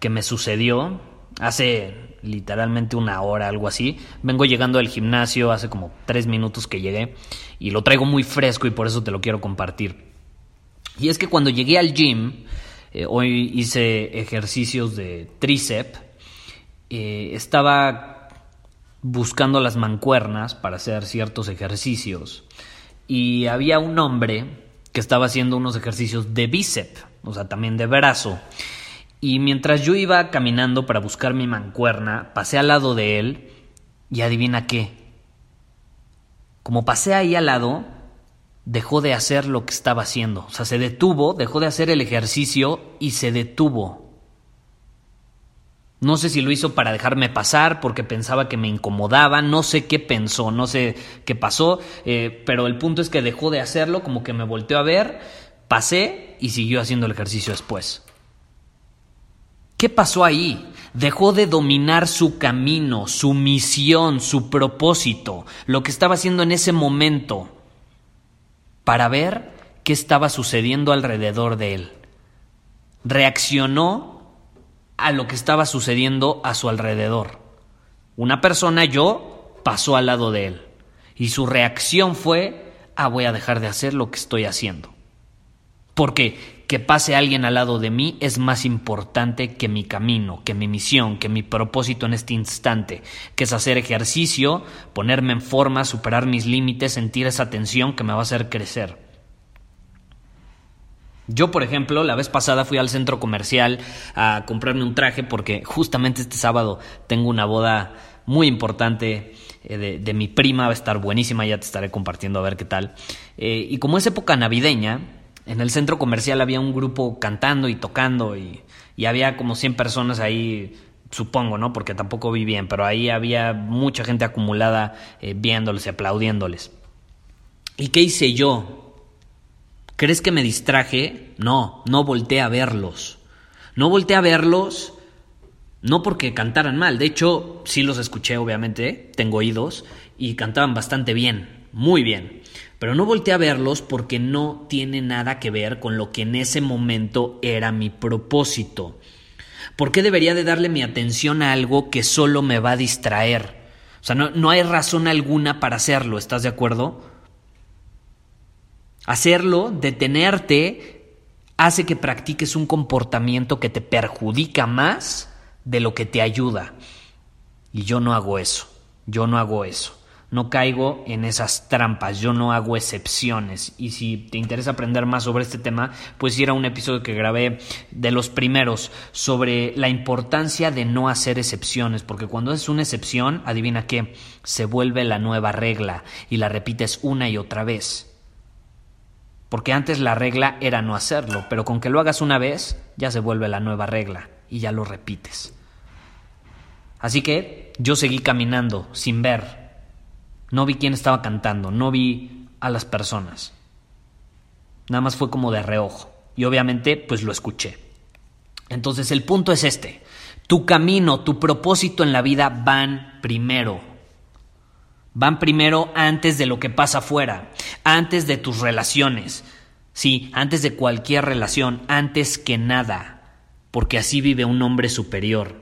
que me sucedió hace literalmente una hora, algo así. Vengo llegando al gimnasio hace como tres minutos que llegué y lo traigo muy fresco y por eso te lo quiero compartir. Y es que cuando llegué al gym, eh, hoy hice ejercicios de tríceps, eh, estaba buscando las mancuernas para hacer ciertos ejercicios y había un hombre que estaba haciendo unos ejercicios de bíceps, o sea, también de brazo. Y mientras yo iba caminando para buscar mi mancuerna, pasé al lado de él y adivina qué. Como pasé ahí al lado, dejó de hacer lo que estaba haciendo. O sea, se detuvo, dejó de hacer el ejercicio y se detuvo. No sé si lo hizo para dejarme pasar, porque pensaba que me incomodaba, no sé qué pensó, no sé qué pasó, eh, pero el punto es que dejó de hacerlo, como que me volteó a ver, pasé y siguió haciendo el ejercicio después. ¿Qué pasó ahí? Dejó de dominar su camino, su misión, su propósito, lo que estaba haciendo en ese momento, para ver qué estaba sucediendo alrededor de él. Reaccionó a lo que estaba sucediendo a su alrededor. Una persona, yo, pasó al lado de él. Y su reacción fue, ah, voy a dejar de hacer lo que estoy haciendo. Porque que pase alguien al lado de mí es más importante que mi camino, que mi misión, que mi propósito en este instante, que es hacer ejercicio, ponerme en forma, superar mis límites, sentir esa tensión que me va a hacer crecer. Yo, por ejemplo, la vez pasada fui al centro comercial a comprarme un traje porque justamente este sábado tengo una boda muy importante eh, de, mi prima, va a estar buenísima, ya te estaré compartiendo a ver qué tal. Eh, y como es época navideña, en el centro comercial había un grupo cantando y tocando y, había como 100 personas ahí, supongo, ¿no? Porque tampoco vi bien, pero ahí había mucha gente acumulada eh, viéndoles y aplaudiéndoles. ¿Y qué hice yo? ¿Crees que me distraje? No, no volteé a verlos. No volteé a verlos no porque cantaran mal, de hecho sí los escuché obviamente, tengo oídos y cantaban bastante bien, muy bien. Pero no volteé a verlos porque no tiene nada que ver con lo que en ese momento era mi propósito. ¿Por qué debería de darle mi atención a algo que solo me va a distraer? O sea, no, no hay razón alguna para hacerlo, ¿estás de acuerdo? Hacerlo, detenerte, hace que practiques un comportamiento que te perjudica más de lo que te ayuda. Y yo no hago eso, yo no hago eso no caigo en esas trampas, yo no hago excepciones. Y si te interesa aprender más sobre este tema, pues ir a un episodio que grabé de los primeros sobre la importancia de no hacer excepciones, porque cuando es una excepción, adivina qué, se vuelve la nueva regla y la repites una y otra vez. Porque antes la regla era no hacerlo, pero con que lo hagas una vez, ya se vuelve la nueva regla y ya lo repites. Así que yo seguí caminando sin ver, no vi quién estaba cantando, no vi a las personas. Nada más fue como de reojo. Y obviamente, pues lo escuché. Entonces el punto es este. Tu camino, tu propósito en la vida van primero. Van primero antes de lo que pasa afuera, antes de tus relaciones. Sí, antes de cualquier relación, antes que nada. Porque así vive un hombre superior.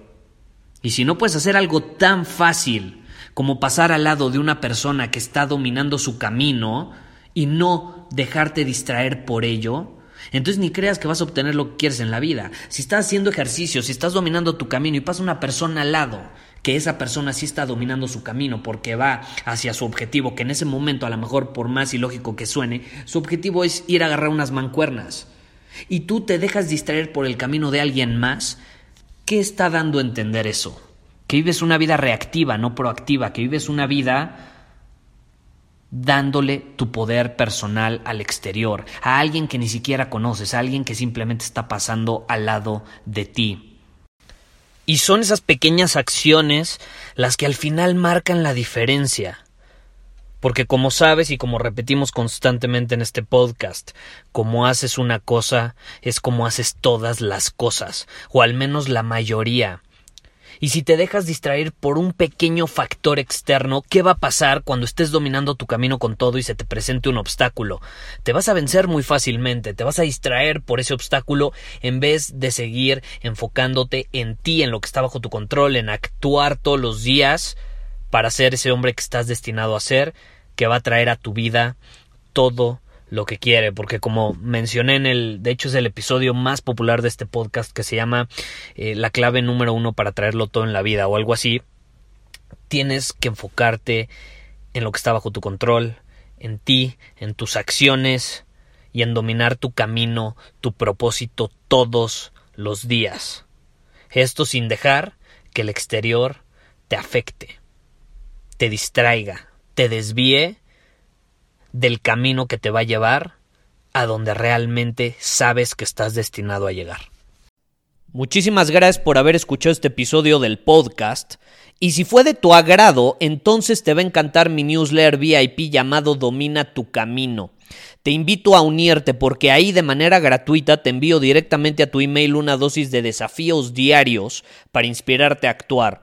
Y si no puedes hacer algo tan fácil como pasar al lado de una persona que está dominando su camino y no dejarte distraer por ello, Entonces ni creas que vas a obtener lo que quieres en la vida. Si estás haciendo ejercicio, si estás dominando tu camino y pasa una persona al lado, que esa persona sí está dominando su camino porque va hacia su objetivo, que en ese momento a lo mejor por más ilógico que suene, su objetivo es ir a agarrar unas mancuernas. Y tú te dejas distraer por el camino de alguien más, ¿qué está dando a entender eso? Que vives una vida reactiva, no proactiva, que vives una vida dándole tu poder personal al exterior, a alguien que ni siquiera conoces, a alguien que simplemente está pasando al lado de ti. Y son esas pequeñas acciones las que al final marcan la diferencia. Porque como sabes y como repetimos constantemente en este podcast, como haces una cosa es como haces todas las cosas, o al menos la mayoría. Y si te dejas distraer por un pequeño factor externo, ¿qué va a pasar cuando estés dominando tu camino con todo y se te presente un obstáculo? Te vas a vencer muy fácilmente, te vas a distraer por ese obstáculo en vez de seguir enfocándote en ti, en lo que está bajo tu control, en actuar todos los días para ser ese hombre que estás destinado a ser, que va a traer a tu vida todo lo que quiere, porque como mencioné en el, de hecho es el episodio más popular de este podcast que se llama eh, La clave número uno para traerlo todo en la vida o algo así, tienes que enfocarte en lo que está bajo tu control, en ti, en tus acciones y en dominar tu camino, tu propósito todos los días. Esto sin dejar que el exterior te afecte, te distraiga, te desvíe del camino que te va a llevar a donde realmente sabes que estás destinado a llegar. Muchísimas gracias por haber escuchado este episodio del podcast. Y si fue de tu agrado, entonces te va a encantar mi newsletter VIP llamado Domina tu Camino. Te invito a unirte porque ahí de manera gratuita te envío directamente a tu email una dosis de desafíos diarios para inspirarte a actuar.